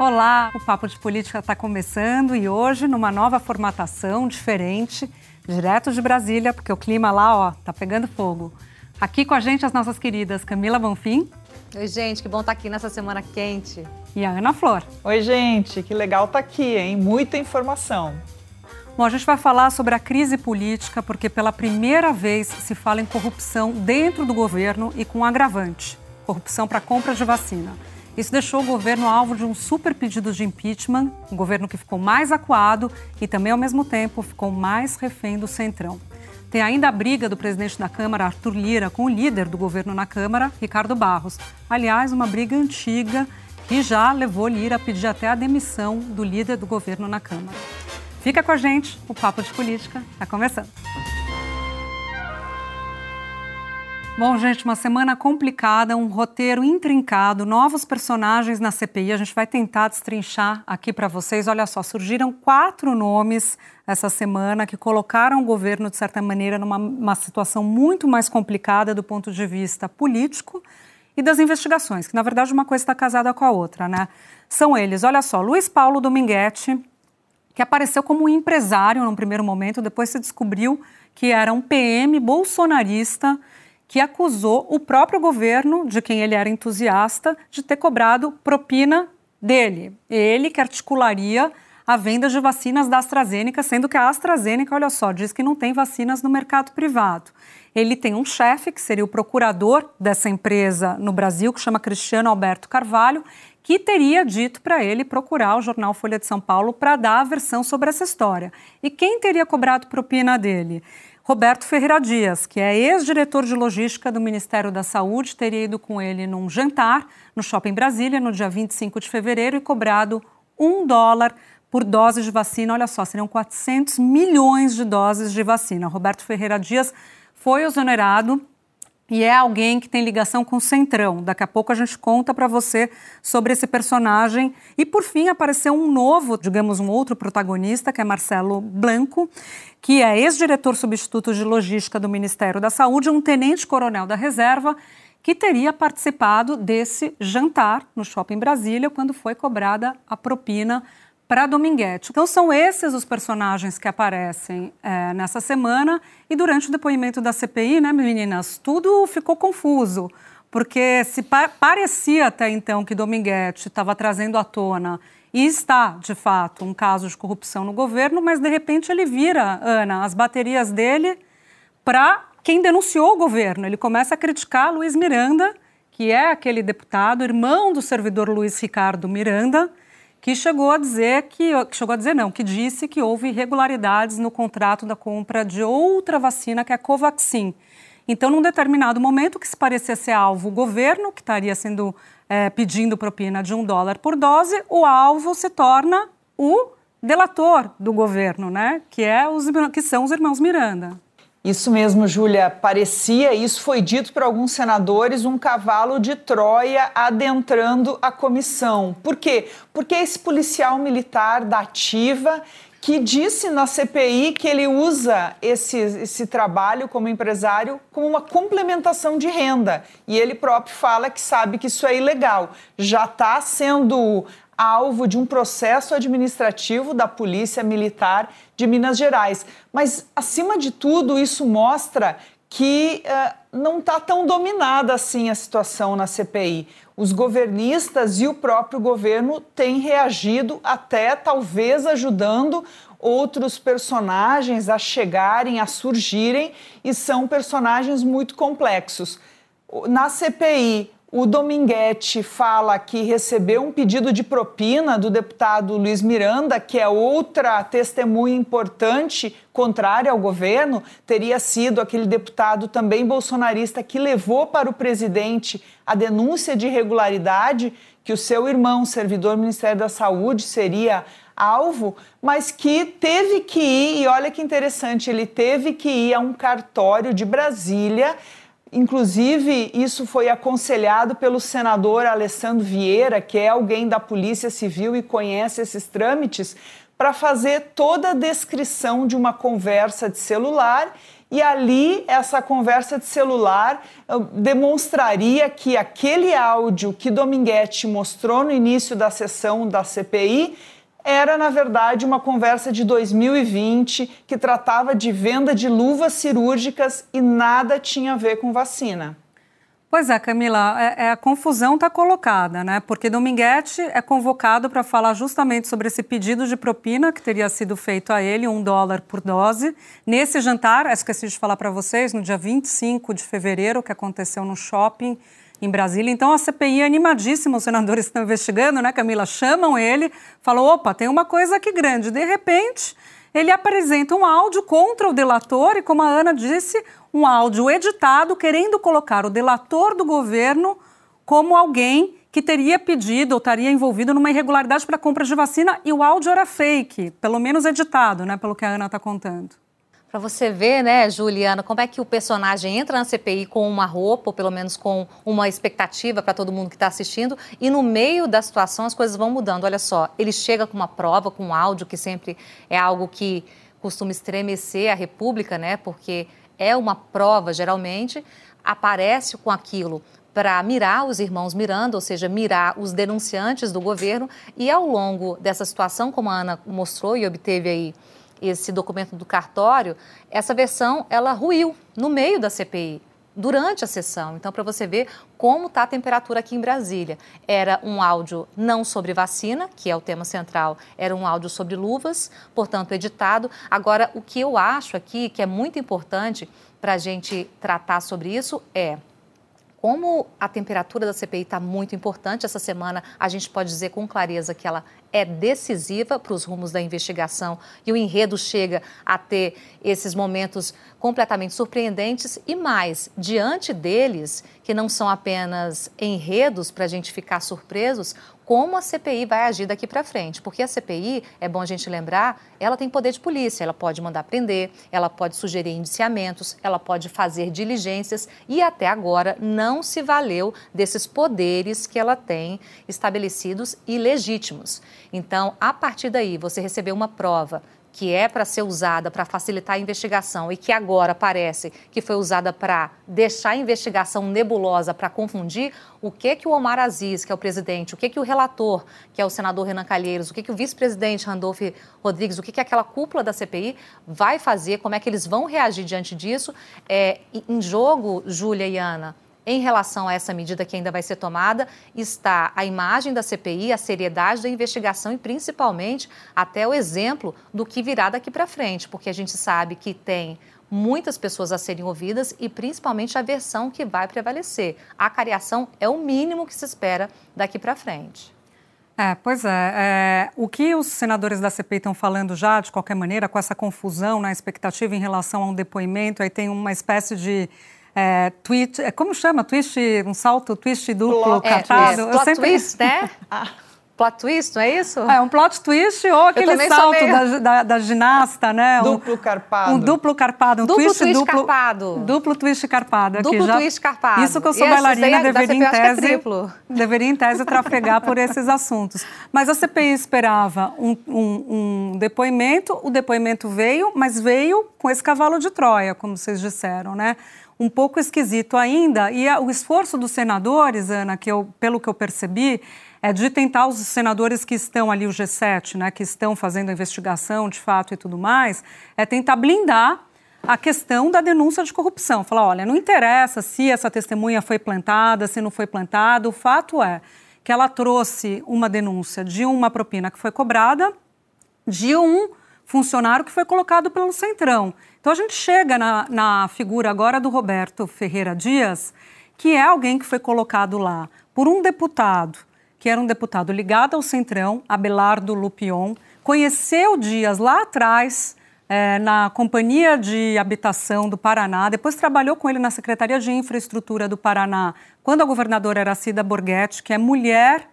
Olá, o Papo de Política está começando e hoje numa nova formatação diferente, direto de Brasília, porque o clima lá, ó, tá pegando fogo. Aqui com a gente as nossas queridas Camila Bonfim. Oi, gente, que bom estar tá aqui nessa semana quente. E a Ana Flor. Oi, gente, que legal estar tá aqui, hein? Muita informação. Bom, a gente vai falar sobre a crise política, porque pela primeira vez se fala em corrupção dentro do governo e com agravante corrupção para compra de vacina. Isso deixou o governo alvo de um super pedido de impeachment, um governo que ficou mais acuado e também, ao mesmo tempo, ficou mais refém do centrão. Tem ainda a briga do presidente da Câmara, Arthur Lira, com o líder do governo na Câmara, Ricardo Barros. Aliás, uma briga antiga que já levou Lira a pedir até a demissão do líder do governo na Câmara. Fica com a gente, o Papo de Política está começando. Bom, gente, uma semana complicada, um roteiro intrincado, novos personagens na CPI. A gente vai tentar destrinchar aqui para vocês. Olha só, surgiram quatro nomes essa semana que colocaram o governo, de certa maneira, numa situação muito mais complicada do ponto de vista político e das investigações, que na verdade uma coisa está casada com a outra, né? São eles, olha só, Luiz Paulo Dominguete, que apareceu como um empresário num primeiro momento, depois se descobriu que era um PM bolsonarista que acusou o próprio governo, de quem ele era entusiasta, de ter cobrado propina dele. Ele que articularia a venda de vacinas da AstraZeneca, sendo que a AstraZeneca, olha só, diz que não tem vacinas no mercado privado. Ele tem um chefe, que seria o procurador dessa empresa no Brasil, que chama Cristiano Alberto Carvalho, que teria dito para ele procurar o jornal Folha de São Paulo para dar a versão sobre essa história. E quem teria cobrado propina dele? Roberto Ferreira Dias, que é ex-diretor de logística do Ministério da Saúde, teria ido com ele num jantar no Shopping Brasília no dia 25 de fevereiro e cobrado um dólar por dose de vacina. Olha só, seriam 400 milhões de doses de vacina. Roberto Ferreira Dias foi exonerado e é alguém que tem ligação com o Centrão. Daqui a pouco a gente conta para você sobre esse personagem. E por fim apareceu um novo, digamos, um outro protagonista, que é Marcelo Blanco, que é ex-diretor substituto de logística do Ministério da Saúde, um tenente-coronel da reserva, que teria participado desse jantar no Shopping Brasília quando foi cobrada a propina para Dominguete. Então são esses os personagens que aparecem é, nessa semana e durante o depoimento da CPI, né, meninas, tudo ficou confuso, porque se pa parecia até então que Dominguete estava trazendo à tona e está, de fato, um caso de corrupção no governo, mas de repente ele vira, Ana, as baterias dele para quem denunciou o governo. Ele começa a criticar Luiz Miranda, que é aquele deputado, irmão do servidor Luiz Ricardo Miranda, que chegou a dizer que, chegou a dizer não, que disse que houve irregularidades no contrato da compra de outra vacina, que é a Covaxin. Então, num determinado momento, que se parecia ser alvo o governo, que estaria sendo é, pedindo propina de um dólar por dose, o alvo se torna o delator do governo, né? Que, é os, que são os irmãos Miranda. Isso mesmo, Júlia. Parecia, isso foi dito por alguns senadores, um cavalo de Troia adentrando a comissão. Por quê? Porque esse policial militar da Ativa que disse na CPI que ele usa esse, esse trabalho como empresário como uma complementação de renda. E ele próprio fala que sabe que isso é ilegal. Já está sendo alvo de um processo administrativo da Polícia Militar de Minas Gerais. Mas, acima de tudo, isso mostra que uh, não está tão dominada assim a situação na CPI. Os governistas e o próprio governo têm reagido, até talvez ajudando outros personagens a chegarem, a surgirem, e são personagens muito complexos. Na CPI, o Dominguete fala que recebeu um pedido de propina do deputado Luiz Miranda, que é outra testemunha importante contrária ao governo, teria sido aquele deputado também bolsonarista que levou para o presidente a denúncia de irregularidade que o seu irmão, servidor do Ministério da Saúde, seria alvo, mas que teve que ir, e olha que interessante, ele teve que ir a um cartório de Brasília. Inclusive, isso foi aconselhado pelo senador Alessandro Vieira, que é alguém da Polícia Civil e conhece esses trâmites, para fazer toda a descrição de uma conversa de celular. E ali essa conversa de celular demonstraria que aquele áudio que Dominguete mostrou no início da sessão da CPI era, na verdade, uma conversa de 2020 que tratava de venda de luvas cirúrgicas e nada tinha a ver com vacina. Pois é, Camila, é, é, a confusão está colocada, né? Porque Dominguete é convocado para falar justamente sobre esse pedido de propina que teria sido feito a ele, um dólar por dose. Nesse jantar, esqueci de falar para vocês, no dia 25 de fevereiro, que aconteceu no shopping em Brasília. Então a CPI é animadíssima, os senadores estão investigando, né, Camila? Chamam ele, falam: opa, tem uma coisa aqui grande. De repente, ele apresenta um áudio contra o delator e, como a Ana disse, um áudio editado querendo colocar o delator do governo como alguém que teria pedido ou estaria envolvido numa irregularidade para compra de vacina e o áudio era fake, pelo menos editado, né, pelo que a Ana está contando. Para você ver, né, Juliana, como é que o personagem entra na CPI com uma roupa, ou pelo menos com uma expectativa para todo mundo que está assistindo, e no meio da situação as coisas vão mudando. Olha só, ele chega com uma prova, com um áudio, que sempre é algo que costuma estremecer a República, né, porque é uma prova, geralmente, aparece com aquilo para mirar os irmãos Miranda, ou seja, mirar os denunciantes do governo, e ao longo dessa situação, como a Ana mostrou e obteve aí esse documento do cartório, essa versão ela ruiu no meio da CPI durante a sessão. Então, para você ver como está a temperatura aqui em Brasília. Era um áudio não sobre vacina, que é o tema central, era um áudio sobre luvas, portanto, editado. Agora, o que eu acho aqui que é muito importante para a gente tratar sobre isso é como a temperatura da CPI está muito importante essa semana, a gente pode dizer com clareza que ela é decisiva para os rumos da investigação e o enredo chega a ter esses momentos completamente surpreendentes e mais, diante deles, que não são apenas enredos para a gente ficar surpresos, como a CPI vai agir daqui para frente. Porque a CPI, é bom a gente lembrar, ela tem poder de polícia, ela pode mandar prender, ela pode sugerir indiciamentos, ela pode fazer diligências e até agora não se valeu desses poderes que ela tem estabelecidos e legítimos. Então, a partir daí, você recebeu uma prova que é para ser usada para facilitar a investigação e que agora parece que foi usada para deixar a investigação nebulosa, para confundir, o que que o Omar Aziz, que é o presidente, o que que o relator, que é o senador Renan Calheiros, o que que o vice-presidente Randolph Rodrigues, o que que aquela cúpula da CPI vai fazer, como é que eles vão reagir diante disso. É, em jogo, Júlia e Ana, em relação a essa medida que ainda vai ser tomada, está a imagem da CPI, a seriedade da investigação e, principalmente, até o exemplo do que virá daqui para frente, porque a gente sabe que tem muitas pessoas a serem ouvidas e, principalmente, a versão que vai prevalecer. A cariação é o mínimo que se espera daqui para frente. É, pois é, é, O que os senadores da CPI estão falando já, de qualquer maneira, com essa confusão na expectativa em relação a um depoimento, aí tem uma espécie de é, twist, é, como chama? Twist, um salto twist duplo é, catado? É, plot sempre... twist, né? ah. Plot twist, não é isso? É, um plot twist ou aquele salto meio... da, da, da, ginasta, né? Duplo carpado. Um duplo carpado, um duplo twist, twist duplo, carpado. Duplo twist carpado. Aqui, duplo já... twist carpado. Isso que eu sou Esse bailarina é, deveria em é tese, é deveria em tese trafegar por esses assuntos. Mas a CPI esperava um, um, um depoimento, o depoimento veio, mas veio com esse cavalo de Troia, como vocês disseram, né? Um pouco esquisito ainda. E o esforço dos senadores, Ana, que eu, pelo que eu percebi, é de tentar os senadores que estão ali, o G7, né, que estão fazendo a investigação de fato e tudo mais, é tentar blindar a questão da denúncia de corrupção. Falar, olha, não interessa se essa testemunha foi plantada, se não foi plantada, o fato é que ela trouxe uma denúncia de uma propina que foi cobrada de um funcionário que foi colocado pelo Centrão. Então a gente chega na, na figura agora do Roberto Ferreira Dias, que é alguém que foi colocado lá por um deputado, que era um deputado ligado ao Centrão, Abelardo Lupion, conheceu Dias lá atrás, é, na Companhia de Habitação do Paraná, depois trabalhou com ele na Secretaria de Infraestrutura do Paraná, quando a governadora era Cida Borghetti, que é mulher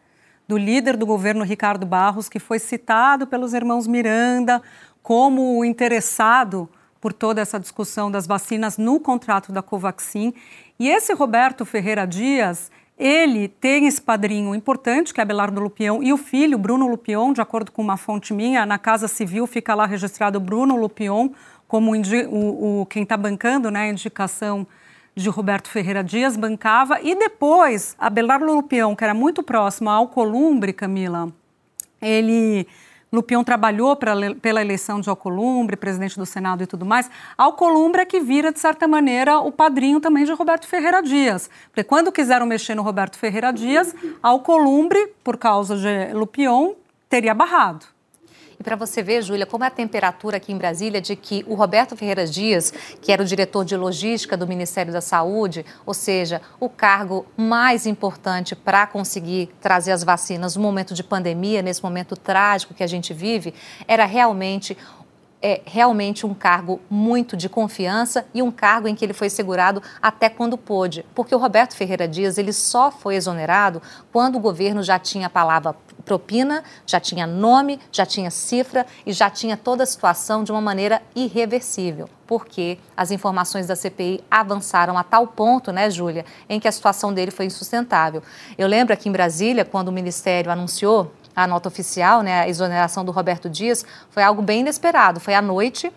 do líder do governo Ricardo Barros, que foi citado pelos irmãos Miranda como interessado por toda essa discussão das vacinas no contrato da Covaxin. E esse Roberto Ferreira Dias, ele tem esse padrinho importante, que é Abelardo Lupião, e o filho, Bruno Lupion, de acordo com uma fonte minha, na Casa Civil fica lá registrado Bruno Lupion como o, o quem está bancando né, a indicação de Roberto Ferreira Dias, bancava, e depois, Abelardo Lupião, que era muito próximo ao Columbre, Camila, ele Lupion trabalhou pra, pela eleição de Alcolumbre, presidente do Senado e tudo mais. Alcolumbre é que vira, de certa maneira, o padrinho também de Roberto Ferreira Dias. Porque quando quiseram mexer no Roberto Ferreira Dias, Alcolumbre, por causa de Lupion, teria barrado. E para você ver, Júlia, como é a temperatura aqui em Brasília de que o Roberto Ferreira Dias, que era o diretor de logística do Ministério da Saúde, ou seja, o cargo mais importante para conseguir trazer as vacinas no momento de pandemia, nesse momento trágico que a gente vive, era realmente é realmente um cargo muito de confiança e um cargo em que ele foi segurado até quando pôde, porque o Roberto Ferreira Dias ele só foi exonerado quando o governo já tinha a palavra propina, já tinha nome, já tinha cifra e já tinha toda a situação de uma maneira irreversível, porque as informações da CPI avançaram a tal ponto, né, Júlia, em que a situação dele foi insustentável. Eu lembro aqui em Brasília, quando o Ministério anunciou a nota oficial, né, a exoneração do Roberto Dias, foi algo bem inesperado. Foi à noite,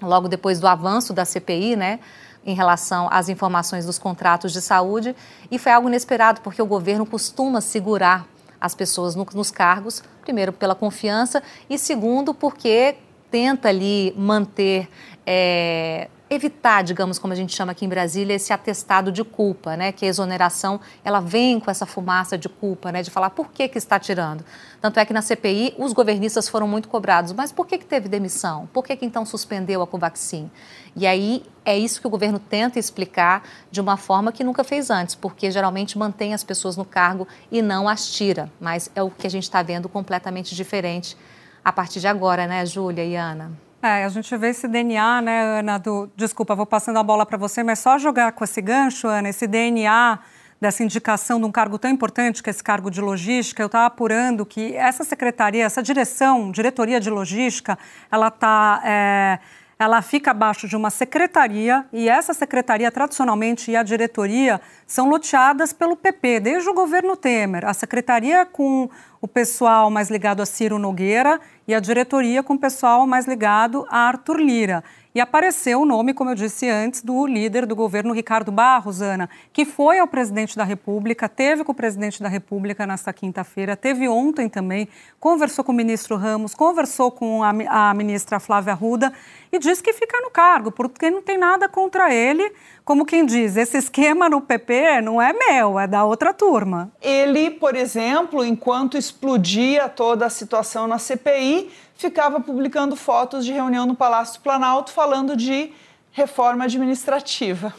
logo depois do avanço da CPI, né, em relação às informações dos contratos de saúde, e foi algo inesperado porque o governo costuma segurar as pessoas no, nos cargos, primeiro pela confiança e segundo porque tenta ali manter é, evitar, digamos, como a gente chama aqui em Brasília, esse atestado de culpa, né? Que a exoneração, ela vem com essa fumaça de culpa, né? De falar por que que está tirando. Tanto é que na CPI os governistas foram muito cobrados. Mas por que que teve demissão? Por que que então suspendeu a Covaxin? E aí é isso que o governo tenta explicar de uma forma que nunca fez antes, porque geralmente mantém as pessoas no cargo e não as tira. Mas é o que a gente está vendo completamente diferente a partir de agora, né, Júlia e Ana? É, a gente vê esse DNA, né, Ana, do... Desculpa, vou passando a bola para você, mas só jogar com esse gancho, Ana, esse DNA dessa indicação de um cargo tão importante, que é esse cargo de logística, eu estava apurando que essa secretaria, essa direção, diretoria de logística, ela está... É ela fica abaixo de uma secretaria e essa secretaria, tradicionalmente, e a diretoria são loteadas pelo PP, desde o governo Temer. A secretaria com o pessoal mais ligado a Ciro Nogueira e a diretoria com o pessoal mais ligado a Arthur Lira. E apareceu o nome, como eu disse antes, do líder do governo, Ricardo Barros, Ana, que foi ao presidente da República, teve com o presidente da República nesta quinta-feira, teve ontem também, conversou com o ministro Ramos, conversou com a, a ministra Flávia Arruda e disse que fica no cargo, porque não tem nada contra ele. Como quem diz, esse esquema no PP não é meu, é da outra turma. Ele, por exemplo, enquanto explodia toda a situação na CPI, ficava publicando fotos de reunião no Palácio do Planalto falando de reforma administrativa.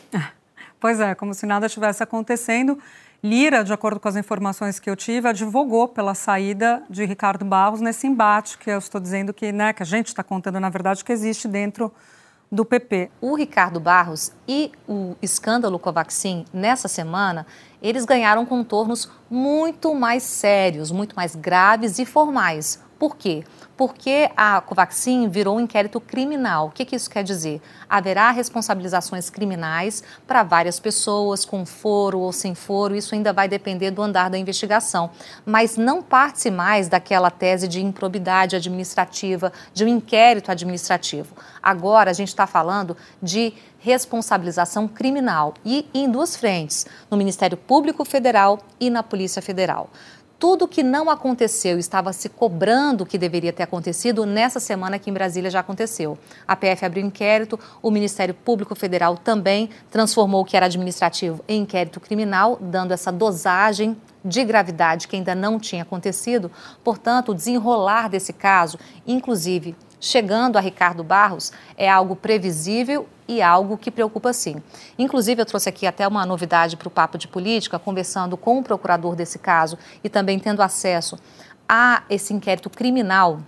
Pois é, como se nada estivesse acontecendo. Lira, de acordo com as informações que eu tive, advogou pela saída de Ricardo Barros nesse embate que eu estou dizendo que, né, que a gente está contando, na verdade, que existe dentro do PP. O Ricardo Barros e o escândalo Covaxin, nessa semana, eles ganharam contornos muito mais sérios, muito mais graves e formais. Por quê? Porque a Covaxin virou um inquérito criminal. O que, que isso quer dizer? Haverá responsabilizações criminais para várias pessoas, com foro ou sem foro, isso ainda vai depender do andar da investigação. Mas não parte mais daquela tese de improbidade administrativa, de um inquérito administrativo. Agora a gente está falando de responsabilização criminal e em duas frentes, no Ministério Público Federal e na Polícia Federal tudo que não aconteceu estava se cobrando que deveria ter acontecido, nessa semana aqui em Brasília já aconteceu. A PF abriu inquérito, o Ministério Público Federal também transformou o que era administrativo em inquérito criminal, dando essa dosagem de gravidade que ainda não tinha acontecido. Portanto, o desenrolar desse caso, inclusive chegando a Ricardo Barros, é algo previsível e algo que preocupa sim. Inclusive, eu trouxe aqui até uma novidade para o Papo de Política, conversando com o procurador desse caso e também tendo acesso a esse inquérito criminal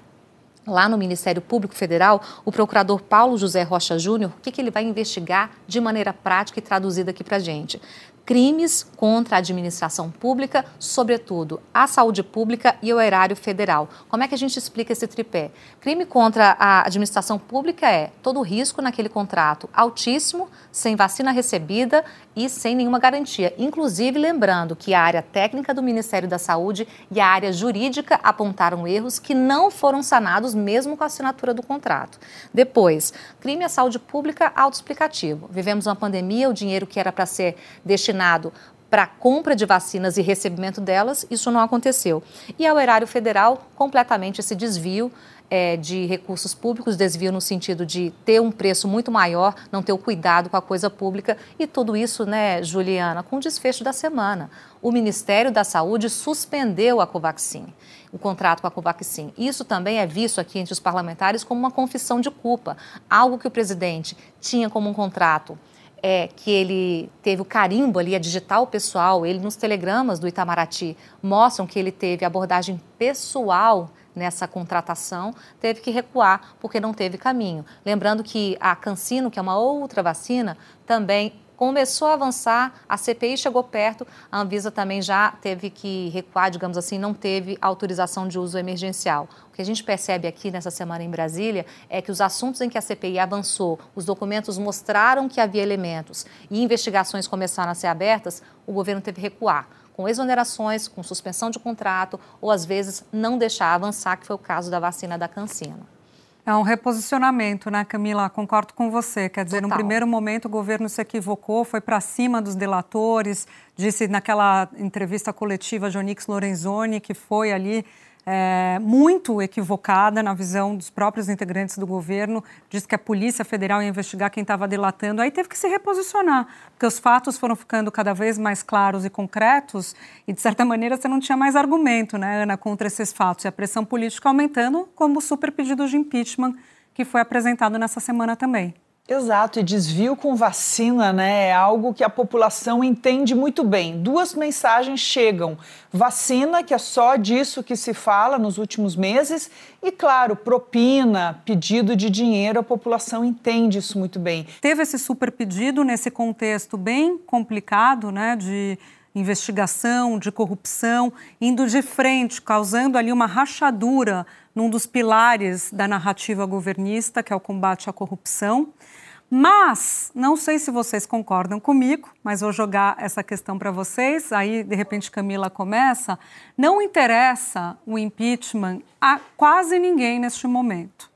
lá no Ministério Público Federal, o procurador Paulo José Rocha Júnior, o que, que ele vai investigar de maneira prática e traduzida aqui para a gente. Crimes contra a administração pública, sobretudo a saúde pública e o erário federal. Como é que a gente explica esse tripé? Crime contra a administração pública é todo o risco naquele contrato altíssimo, sem vacina recebida e sem nenhuma garantia. Inclusive, lembrando que a área técnica do Ministério da Saúde e a área jurídica apontaram erros que não foram sanados mesmo com a assinatura do contrato. Depois, crime à saúde pública autoexplicativo. Vivemos uma pandemia, o dinheiro que era para ser destinado para compra de vacinas e recebimento delas, isso não aconteceu. E ao erário federal, completamente esse desvio é, de recursos públicos, desvio no sentido de ter um preço muito maior, não ter o cuidado com a coisa pública e tudo isso, né, Juliana, com o desfecho da semana. O Ministério da Saúde suspendeu a Covaxin, o contrato com a Covaxin. Isso também é visto aqui entre os parlamentares como uma confissão de culpa, algo que o presidente tinha como um contrato é, que ele teve o carimbo ali, a digital pessoal, ele nos telegramas do Itamaraty mostram que ele teve abordagem pessoal nessa contratação, teve que recuar porque não teve caminho. Lembrando que a Cancino, que é uma outra vacina, também começou a avançar, a CPI chegou perto, a Anvisa também já teve que recuar, digamos assim, não teve autorização de uso emergencial. O que a gente percebe aqui nessa semana em Brasília é que os assuntos em que a CPI avançou, os documentos mostraram que havia elementos e investigações começaram a ser abertas, o governo teve que recuar com exonerações, com suspensão de contrato ou às vezes não deixar avançar, que foi o caso da vacina da Cancina. É um reposicionamento, né, Camila? Concordo com você. Quer dizer, Total. no primeiro momento o governo se equivocou, foi para cima dos delatores, disse naquela entrevista coletiva de Onix Lorenzoni que foi ali é, muito equivocada na visão dos próprios integrantes do governo, disse que a Polícia Federal ia investigar quem estava delatando, aí teve que se reposicionar, porque os fatos foram ficando cada vez mais claros e concretos, e de certa maneira você não tinha mais argumento, né, Ana, contra esses fatos, e a pressão política aumentando, como o super pedido de impeachment que foi apresentado nessa semana também. Exato, e desvio com vacina né, é algo que a população entende muito bem. Duas mensagens chegam: vacina, que é só disso que se fala nos últimos meses, e, claro, propina, pedido de dinheiro, a população entende isso muito bem. Teve esse super pedido nesse contexto bem complicado né, de investigação, de corrupção, indo de frente, causando ali uma rachadura num dos pilares da narrativa governista, que é o combate à corrupção. Mas, não sei se vocês concordam comigo, mas vou jogar essa questão para vocês, aí de repente Camila começa. Não interessa o impeachment a quase ninguém neste momento.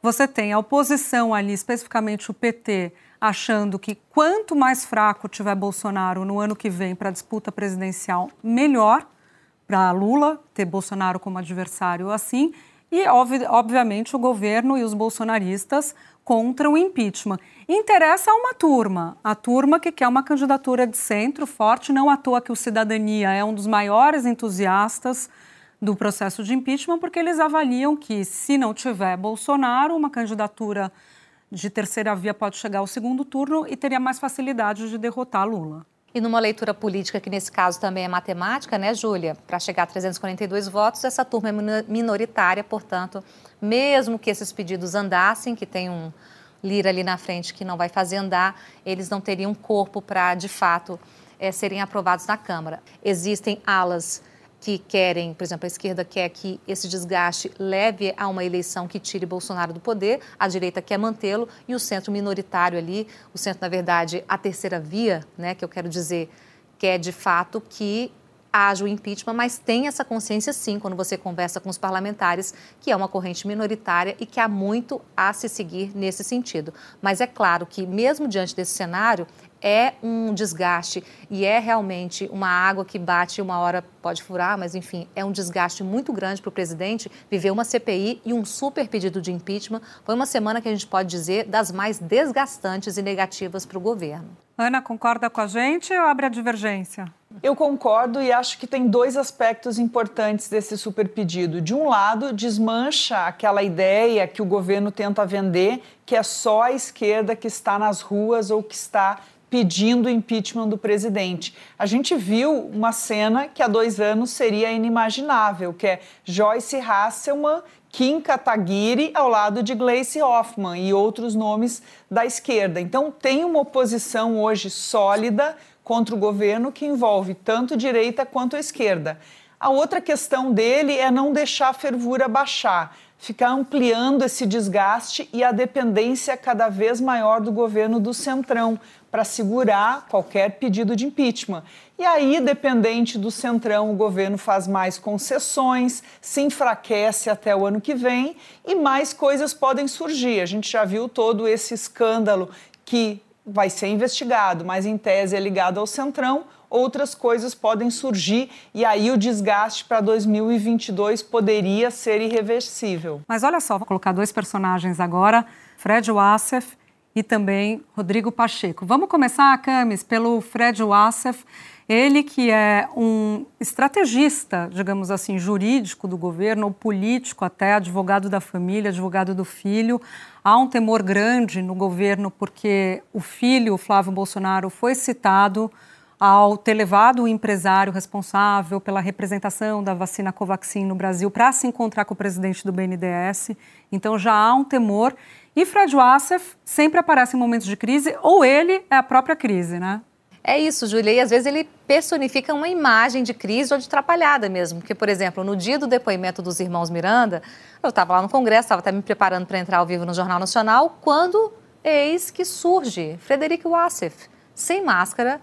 Você tem a oposição ali, especificamente o PT, achando que quanto mais fraco tiver Bolsonaro no ano que vem para a disputa presidencial, melhor para Lula ter Bolsonaro como adversário assim. E, obviamente, o governo e os bolsonaristas contra o impeachment. Interessa a uma turma, a turma que quer uma candidatura de centro forte, não à toa que o Cidadania é um dos maiores entusiastas do processo de impeachment, porque eles avaliam que, se não tiver Bolsonaro, uma candidatura de terceira via pode chegar ao segundo turno e teria mais facilidade de derrotar Lula. E numa leitura política, que nesse caso também é matemática, né, Júlia? Para chegar a 342 votos, essa turma é minoritária, portanto, mesmo que esses pedidos andassem, que tem um Lira ali na frente que não vai fazer andar, eles não teriam corpo para, de fato, é, serem aprovados na Câmara. Existem alas que querem, por exemplo, a esquerda quer que esse desgaste leve a uma eleição que tire Bolsonaro do poder, a direita quer mantê-lo e o centro minoritário ali, o centro, na verdade, a terceira via, né, que eu quero dizer, quer de fato que haja o impeachment, mas tem essa consciência sim quando você conversa com os parlamentares, que é uma corrente minoritária e que há muito a se seguir nesse sentido. Mas é claro que, mesmo diante desse cenário, é um desgaste e é realmente uma água que bate uma hora pode furar, mas enfim, é um desgaste muito grande para o presidente viver uma CPI e um super pedido de impeachment. Foi uma semana que a gente pode dizer das mais desgastantes e negativas para o governo. Ana, concorda com a gente ou abre a divergência? Eu concordo e acho que tem dois aspectos importantes desse super pedido. De um lado, desmancha aquela ideia que o governo tenta vender, que é só a esquerda que está nas ruas ou que está pedindo o impeachment do presidente. A gente viu uma cena que há dois anos seria inimaginável, que é Joyce Hasselman, Kim Kataguiri ao lado de Gleice Hoffmann e outros nomes da esquerda. Então tem uma oposição hoje sólida contra o governo que envolve tanto direita quanto esquerda. A outra questão dele é não deixar a fervura baixar, ficar ampliando esse desgaste e a dependência cada vez maior do governo do Centrão para segurar qualquer pedido de impeachment. E aí, dependente do Centrão, o governo faz mais concessões, se enfraquece até o ano que vem e mais coisas podem surgir. A gente já viu todo esse escândalo que vai ser investigado, mas em tese é ligado ao Centrão outras coisas podem surgir e aí o desgaste para 2022 poderia ser irreversível. Mas olha só, vou colocar dois personagens agora, Fred Wassef e também Rodrigo Pacheco. Vamos começar, Camis, pelo Fred Wassef, ele que é um estrategista, digamos assim, jurídico do governo, ou político até, advogado da família, advogado do filho. Há um temor grande no governo porque o filho, o Flávio Bolsonaro, foi citado ao ter levado o empresário responsável pela representação da vacina Covaxin no Brasil para se encontrar com o presidente do BNDES. Então já há um temor. E Fred Wassef sempre aparece em momentos de crise, ou ele é a própria crise, né? É isso, Júlia. E às vezes ele personifica uma imagem de crise ou de atrapalhada mesmo. Porque, por exemplo, no dia do depoimento dos irmãos Miranda, eu estava lá no Congresso, estava até me preparando para entrar ao vivo no Jornal Nacional, quando eis que surge Frederico Wassef, sem máscara,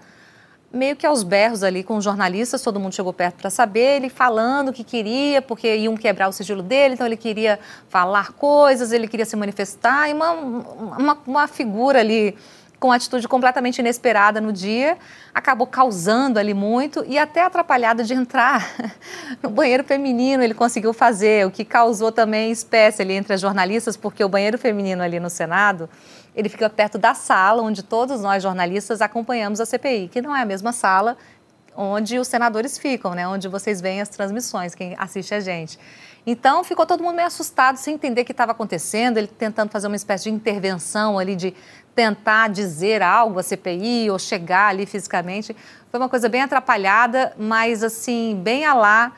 meio que aos berros ali com os jornalistas, todo mundo chegou perto para saber, ele falando o que queria, porque iam quebrar o sigilo dele, então ele queria falar coisas, ele queria se manifestar, e uma, uma, uma figura ali com atitude completamente inesperada no dia, acabou causando ali muito e até atrapalhado de entrar no banheiro feminino ele conseguiu fazer, o que causou também espécie ali entre as jornalistas, porque o banheiro feminino ali no Senado ele fica perto da sala onde todos nós jornalistas acompanhamos a CPI, que não é a mesma sala onde os senadores ficam, né? Onde vocês veem as transmissões, quem assiste a gente. Então ficou todo mundo meio assustado, sem entender o que estava acontecendo, ele tentando fazer uma espécie de intervenção ali, de tentar dizer algo à CPI ou chegar ali fisicamente. Foi uma coisa bem atrapalhada, mas assim, bem a lá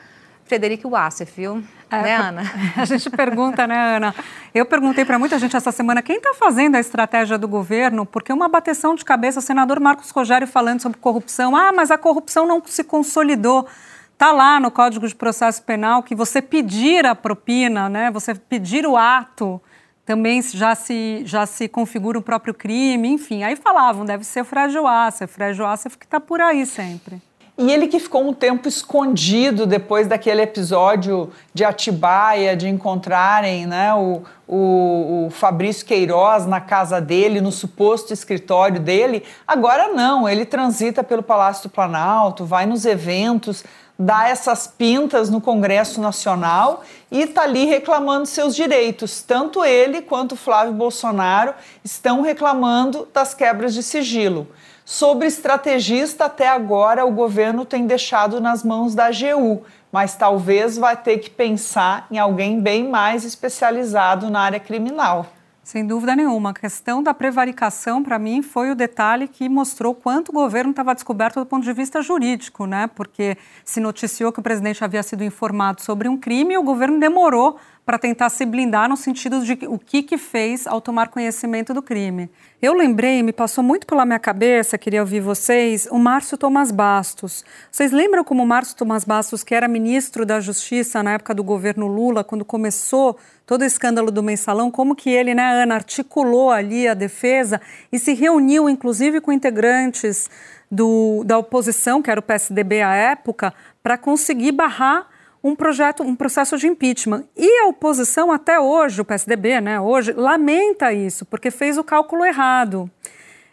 Frederico Wassef, viu? É, né, Ana? A gente pergunta, né, Ana? Eu perguntei para muita gente essa semana quem está fazendo a estratégia do governo, porque uma bateção de cabeça, o senador Marcos Rogério falando sobre corrupção. Ah, mas a corrupção não se consolidou. Está lá no Código de Processo Penal que você pedir a propina, né, você pedir o ato, também já se, já se configura o próprio crime, enfim. Aí falavam, deve ser o Frágil Ácef, Frágil Ácef que está por aí sempre. E ele que ficou um tempo escondido depois daquele episódio de Atibaia, de encontrarem né, o, o, o, Fabrício Queiroz na casa dele, no suposto escritório dele. Agora não, ele transita pelo Palácio do Planalto, vai nos eventos, dá essas pintas no Congresso Nacional e está ali reclamando seus direitos. Tanto ele quanto Flávio Bolsonaro estão reclamando das quebras de sigilo. Sobre estrategista, até agora o governo tem deixado nas mãos da AGU, mas talvez vai ter que pensar em alguém bem mais especializado na área criminal. Sem dúvida nenhuma. A questão da prevaricação, para mim, foi o detalhe que mostrou quanto o governo estava descoberto do ponto de vista jurídico, né? Porque se noticiou que o presidente havia sido informado sobre um crime e o governo demorou para tentar se blindar no sentido de o que, que fez ao tomar conhecimento do crime. Eu lembrei, me passou muito pela minha cabeça, queria ouvir vocês, o Márcio Tomás Bastos. Vocês lembram como o Márcio Tomás Bastos, que era ministro da Justiça na época do governo Lula, quando começou todo o escândalo do mensalão, como que ele, né, Ana, articulou ali a defesa e se reuniu, inclusive, com integrantes do, da oposição, que era o PSDB à época, para conseguir barrar um projeto, um processo de impeachment. E a oposição até hoje, o PSDB, né, hoje lamenta isso, porque fez o cálculo errado.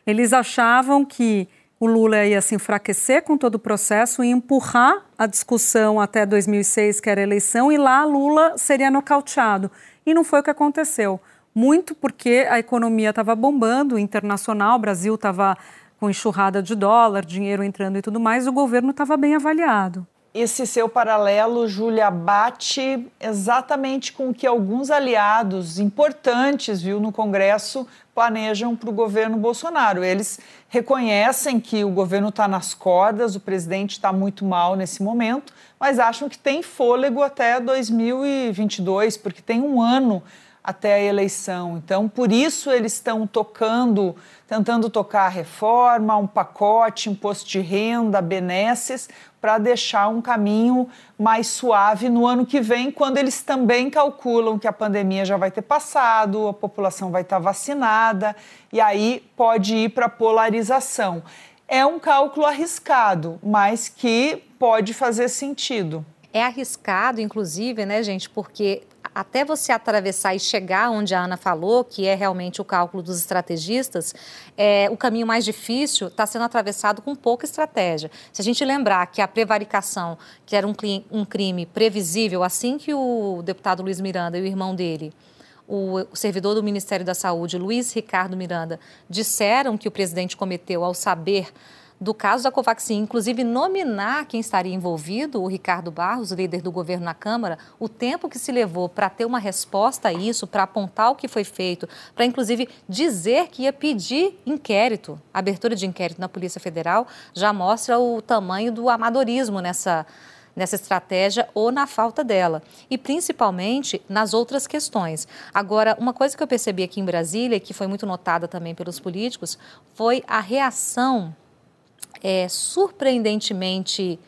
Eles achavam que o Lula ia se enfraquecer com todo o processo e empurrar a discussão até 2006, que era eleição, e lá Lula seria nocauteado. E não foi o que aconteceu. Muito porque a economia estava bombando, internacional, o Brasil estava com enxurrada de dólar, dinheiro entrando e tudo mais, o governo estava bem avaliado esse seu paralelo, Júlia, bate exatamente com o que alguns aliados importantes, viu, no Congresso planejam para o governo Bolsonaro. Eles reconhecem que o governo está nas cordas, o presidente está muito mal nesse momento, mas acham que tem fôlego até 2022, porque tem um ano até a eleição. Então, por isso eles estão tocando, tentando tocar a reforma, um pacote, imposto de renda, benesses, para deixar um caminho mais suave no ano que vem, quando eles também calculam que a pandemia já vai ter passado, a população vai estar vacinada e aí pode ir para polarização. É um cálculo arriscado, mas que pode fazer sentido. É arriscado, inclusive, né, gente, porque até você atravessar e chegar onde a Ana falou, que é realmente o cálculo dos estrategistas, é, o caminho mais difícil está sendo atravessado com pouca estratégia. Se a gente lembrar que a prevaricação, que era um, um crime previsível, assim que o deputado Luiz Miranda e o irmão dele o servidor do Ministério da Saúde, Luiz Ricardo Miranda, disseram que o presidente cometeu ao saber do caso da Covaxin, inclusive nominar quem estaria envolvido, o Ricardo Barros, líder do governo na Câmara, o tempo que se levou para ter uma resposta a isso, para apontar o que foi feito, para inclusive dizer que ia pedir inquérito, abertura de inquérito na Polícia Federal, já mostra o tamanho do amadorismo nessa nessa estratégia ou na falta dela, e principalmente nas outras questões. Agora, uma coisa que eu percebi aqui em Brasília, que foi muito notada também pelos políticos, foi a reação é, surpreendentemente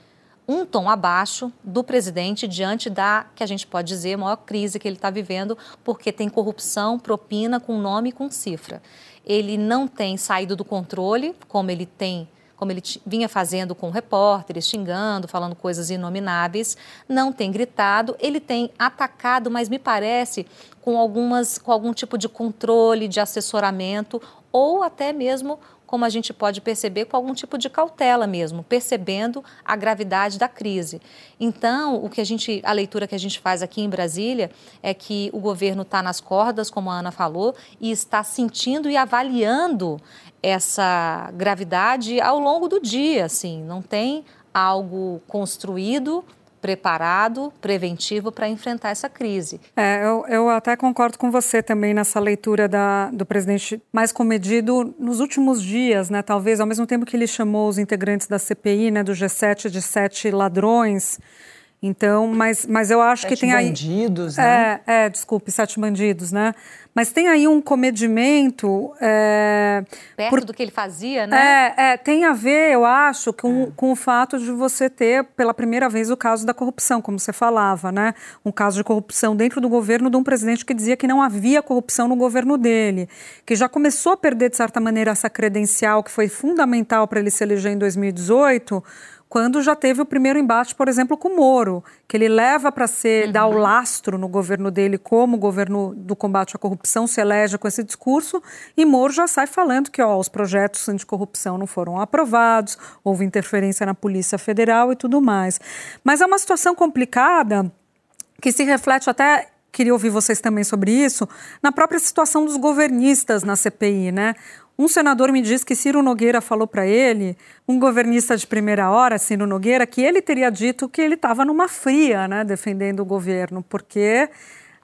um tom abaixo do presidente diante da, que a gente pode dizer, maior crise que ele está vivendo, porque tem corrupção, propina com nome e com cifra. Ele não tem saído do controle, como ele tem como ele vinha fazendo com repórteres, xingando, falando coisas inomináveis, não tem gritado, ele tem atacado, mas me parece com algumas com algum tipo de controle, de assessoramento ou até mesmo como a gente pode perceber, com algum tipo de cautela mesmo, percebendo a gravidade da crise. Então, o que a gente, a leitura que a gente faz aqui em Brasília é que o governo está nas cordas, como a Ana falou, e está sentindo e avaliando essa gravidade ao longo do dia, assim, não tem algo construído preparado, preventivo para enfrentar essa crise. É, eu, eu, até concordo com você também nessa leitura da, do presidente mais comedido nos últimos dias, né? Talvez ao mesmo tempo que ele chamou os integrantes da CPI, né, do G7 de sete ladrões. Então, mas, mas eu acho sete que tem aí. bandidos, né? É, é, desculpe, sete bandidos, né? Mas tem aí um comedimento. É, Perto por, do que ele fazia, né? É, é, tem a ver, eu acho, com, é. com o fato de você ter, pela primeira vez, o caso da corrupção, como você falava, né? Um caso de corrupção dentro do governo de um presidente que dizia que não havia corrupção no governo dele, que já começou a perder, de certa maneira, essa credencial que foi fundamental para ele se eleger em 2018 quando já teve o primeiro embate, por exemplo, com o Moro, que ele leva para ser, uhum. dar o lastro no governo dele como governo do combate à corrupção, se elege com esse discurso, e Moro já sai falando que ó, os projetos anticorrupção não foram aprovados, houve interferência na Polícia Federal e tudo mais. Mas é uma situação complicada que se reflete até queria ouvir vocês também sobre isso, na própria situação dos governistas na CPI, né? Um senador me disse que Ciro Nogueira falou para ele, um governista de primeira hora, Ciro Nogueira, que ele teria dito que ele estava numa fria, né, defendendo o governo, porque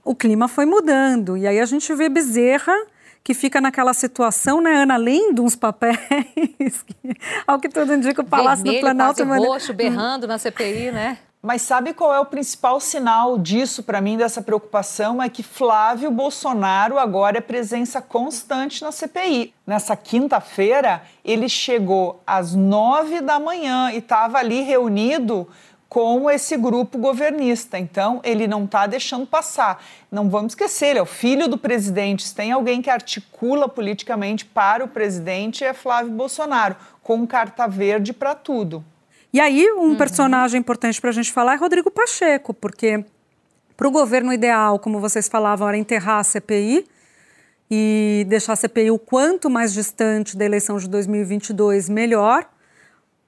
o clima foi mudando. E aí a gente vê Bezerra que fica naquela situação, né, Ana, além de uns papéis, que, ao que tudo indica, o Palácio Vermelho, do Planalto... Quase roxo, berrando na CPI, né? Mas sabe qual é o principal sinal disso para mim, dessa preocupação? É que Flávio Bolsonaro agora é presença constante na CPI. Nessa quinta-feira, ele chegou às nove da manhã e estava ali reunido com esse grupo governista. Então, ele não está deixando passar. Não vamos esquecer, ele é o filho do presidente. Se tem alguém que articula politicamente para o presidente, é Flávio Bolsonaro, com carta verde para tudo. E aí, um uhum. personagem importante para a gente falar é Rodrigo Pacheco, porque para o governo ideal, como vocês falavam, era enterrar a CPI e deixar a CPI o quanto mais distante da eleição de 2022, melhor.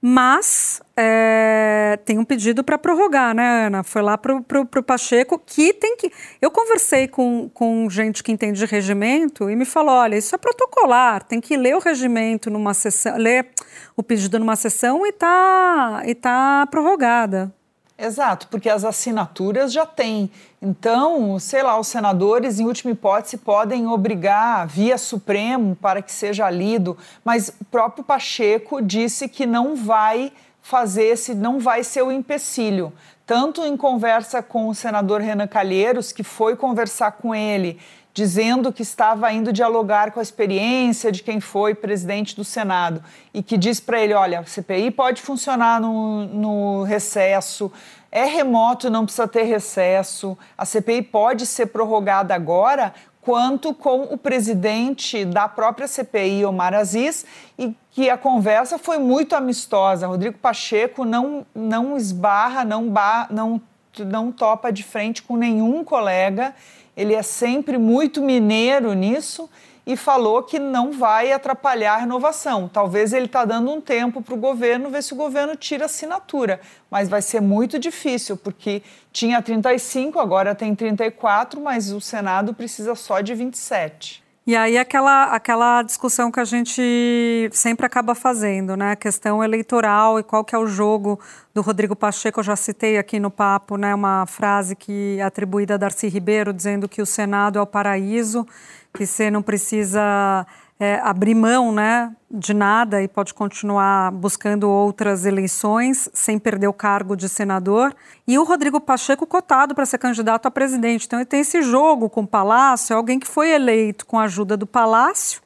Mas é, tem um pedido para prorrogar, né, Ana? Foi lá para o Pacheco, que tem que. Eu conversei com, com gente que entende de regimento e me falou: olha, isso é protocolar, tem que ler o regimento numa sessão, ler o pedido numa sessão e tá, e tá prorrogada. Exato, porque as assinaturas já têm. Então, sei lá, os senadores, em última hipótese, podem obrigar via Supremo para que seja lido, mas o próprio Pacheco disse que não vai fazer esse, não vai ser o empecilho. Tanto em conversa com o senador Renan Calheiros, que foi conversar com ele dizendo que estava indo dialogar com a experiência de quem foi presidente do Senado e que diz para ele: olha, a CPI pode funcionar no, no recesso, é remoto, não precisa ter recesso, a CPI pode ser prorrogada agora, quanto com o presidente da própria CPI, Omar Aziz, e que a conversa foi muito amistosa. Rodrigo Pacheco não, não esbarra, não, ba, não, não topa de frente com nenhum colega ele é sempre muito mineiro nisso e falou que não vai atrapalhar a renovação. Talvez ele está dando um tempo para o governo ver se o governo tira assinatura, mas vai ser muito difícil, porque tinha 35, agora tem 34, mas o Senado precisa só de 27. E aí aquela, aquela discussão que a gente sempre acaba fazendo, né? A questão eleitoral e qual que é o jogo do Rodrigo Pacheco, eu já citei aqui no papo, né, uma frase que é atribuída a Darcy Ribeiro, dizendo que o Senado é o paraíso, que você não precisa é, abrir mão né, de nada e pode continuar buscando outras eleições sem perder o cargo de senador. E o Rodrigo Pacheco cotado para ser candidato a presidente. Então ele tem esse jogo com o Palácio, é alguém que foi eleito com a ajuda do Palácio.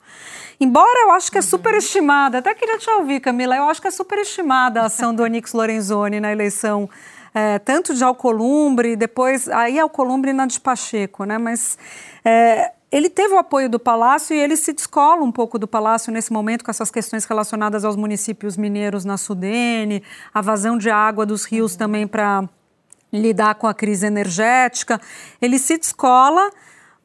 Embora eu acho que é uhum. superestimada, até queria te ouvir, Camila, eu acho que é superestimada a ação do Onix Lorenzoni na eleição é, tanto de Alcolumbre, depois, aí Alcolumbre na de Pacheco, né? Mas é, ele teve o apoio do Palácio e ele se descola um pouco do Palácio nesse momento com essas questões relacionadas aos municípios mineiros na Sudene, a vazão de água dos rios também para lidar com a crise energética. Ele se descola,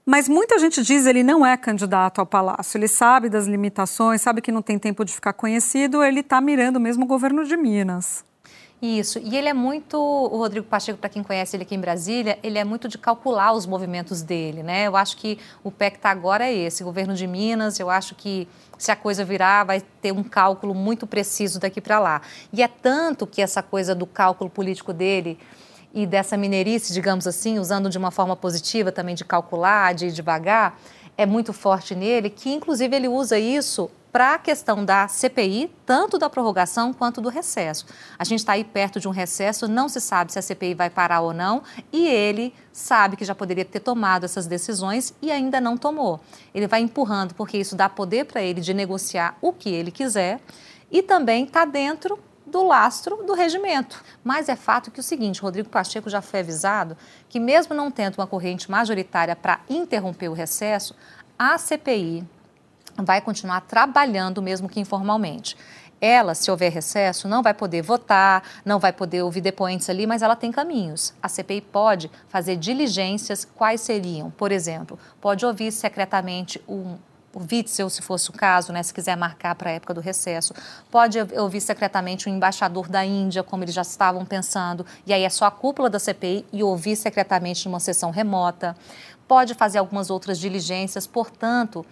mas muita gente diz ele não é candidato ao Palácio. Ele sabe das limitações, sabe que não tem tempo de ficar conhecido, ele está mirando mesmo o governo de Minas. Isso, e ele é muito, o Rodrigo Pacheco, para quem conhece ele aqui em Brasília, ele é muito de calcular os movimentos dele, né? Eu acho que o pé que está agora é esse, governo de Minas, eu acho que se a coisa virar, vai ter um cálculo muito preciso daqui para lá. E é tanto que essa coisa do cálculo político dele e dessa mineirice, digamos assim, usando de uma forma positiva também de calcular, de ir devagar, é muito forte nele, que inclusive ele usa isso para a questão da CPI, tanto da prorrogação quanto do recesso. A gente está aí perto de um recesso, não se sabe se a CPI vai parar ou não, e ele sabe que já poderia ter tomado essas decisões e ainda não tomou. Ele vai empurrando, porque isso dá poder para ele de negociar o que ele quiser e também está dentro do lastro do regimento. Mas é fato que o seguinte, Rodrigo Pacheco já foi avisado que mesmo não tendo uma corrente majoritária para interromper o recesso, a CPI vai continuar trabalhando, mesmo que informalmente. Ela, se houver recesso, não vai poder votar, não vai poder ouvir depoentes ali, mas ela tem caminhos. A CPI pode fazer diligências, quais seriam? Por exemplo, pode ouvir secretamente um, o Witzel, se fosse o caso, né, se quiser marcar para a época do recesso. Pode ouvir secretamente o embaixador da Índia, como eles já estavam pensando, e aí é só a cúpula da CPI e ouvir secretamente numa sessão remota. Pode fazer algumas outras diligências, portanto,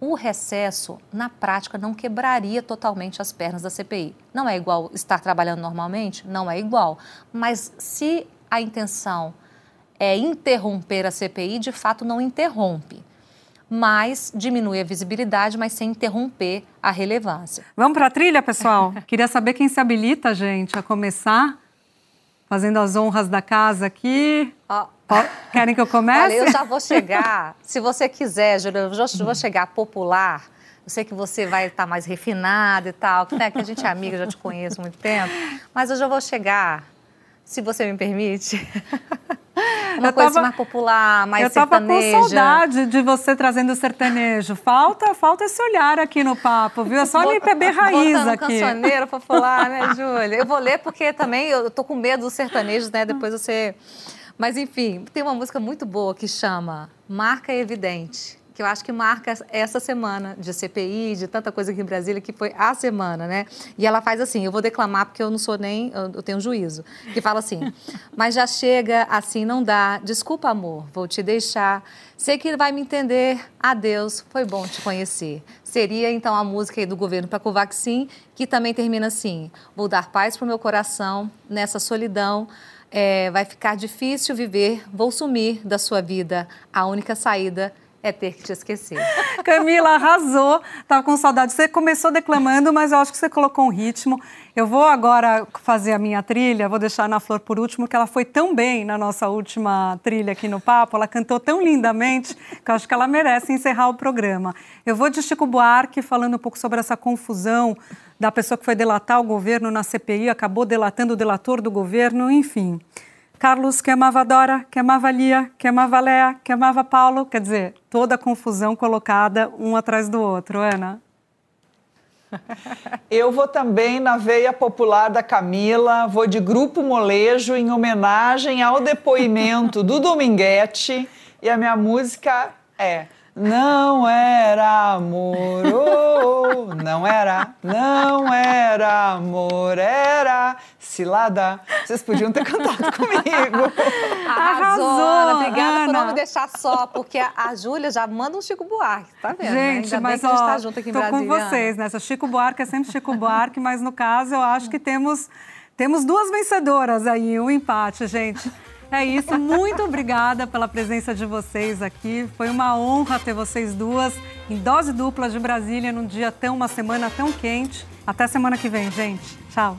o recesso, na prática, não quebraria totalmente as pernas da CPI. Não é igual estar trabalhando normalmente? Não é igual. Mas se a intenção é interromper a CPI, de fato não interrompe. Mas diminui a visibilidade, mas sem interromper a relevância. Vamos para a trilha, pessoal? Queria saber quem se habilita, gente, a começar fazendo as honras da casa aqui. Oh. Querem que eu comece? Olha, eu já vou chegar. se você quiser, Júlia, eu já vou chegar popular. Eu sei que você vai estar mais refinada e tal, né? que a gente é amiga, já te conheço há muito tempo. Mas eu já vou chegar, se você me permite. Uma eu coisa tava, mais popular, mais eu sertaneja. Eu tava com saudade de você trazendo o sertanejo. Falta, falta esse olhar aqui no papo, viu? É só MPB raiz botando aqui. cancioneiro popular, né, Júlia? Eu vou ler porque também eu tô com medo dos sertanejos, né? Depois você... Mas, enfim, tem uma música muito boa que chama Marca Evidente que eu acho que marca essa semana de CPI, de tanta coisa aqui em Brasília, que foi a semana, né? E ela faz assim, eu vou declamar porque eu não sou nem, eu tenho juízo, que fala assim, mas já chega, assim não dá, desculpa amor, vou te deixar, sei que vai me entender, adeus, foi bom te conhecer. Seria então a música aí do governo para Covaxin, que também termina assim, vou dar paz para o meu coração, nessa solidão, é, vai ficar difícil viver, vou sumir da sua vida, a única saída é ter que te esquecer. Camila arrasou, tava com saudade. Você começou declamando, mas eu acho que você colocou um ritmo. Eu vou agora fazer a minha trilha, vou deixar na Flor por último, que ela foi tão bem na nossa última trilha aqui no Papo, ela cantou tão lindamente que eu acho que ela merece encerrar o programa. Eu vou de Chico Buarque falando um pouco sobre essa confusão da pessoa que foi delatar o governo na CPI, acabou delatando o delator do governo, enfim. Carlos que amava Dora, que amava Lia, que amava Léa, que amava Paulo, quer dizer, toda a confusão colocada um atrás do outro, Ana. Eu vou também na veia popular da Camila, vou de Grupo Molejo em homenagem ao depoimento do Dominguete. E a minha música é não era amor, oh, não era, não era amor, era cilada. Vocês podiam ter cantado comigo. Arrasou, Ana. Obrigada Ana. por não me deixar só, porque a, a Júlia já manda um Chico Buarque, tá vendo? Né? Gente, Ainda mas bem ó, a gente tá junto aqui em tô Brasília. com vocês, né? Chico Buarque é sempre Chico Buarque, mas no caso eu acho que temos, temos duas vencedoras aí, um empate, gente. É isso, muito obrigada pela presença de vocês aqui. Foi uma honra ter vocês duas em dose dupla de Brasília num dia tão, uma semana tão quente. Até semana que vem, gente. Tchau.